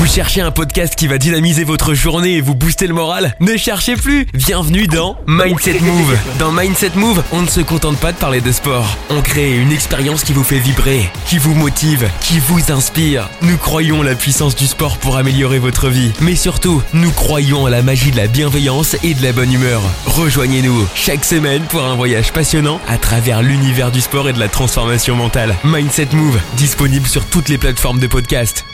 Vous cherchez un podcast qui va dynamiser votre journée et vous booster le moral Ne cherchez plus Bienvenue dans Mindset Move. Dans Mindset Move, on ne se contente pas de parler de sport. On crée une expérience qui vous fait vibrer, qui vous motive, qui vous inspire. Nous croyons la puissance du sport pour améliorer votre vie. Mais surtout, nous croyons à la magie de la bienveillance et de la bonne humeur. Rejoignez-nous chaque semaine pour un voyage passionnant à travers l'univers du sport et de la transformation mentale. Mindset Move, disponible sur toutes les plateformes de podcast.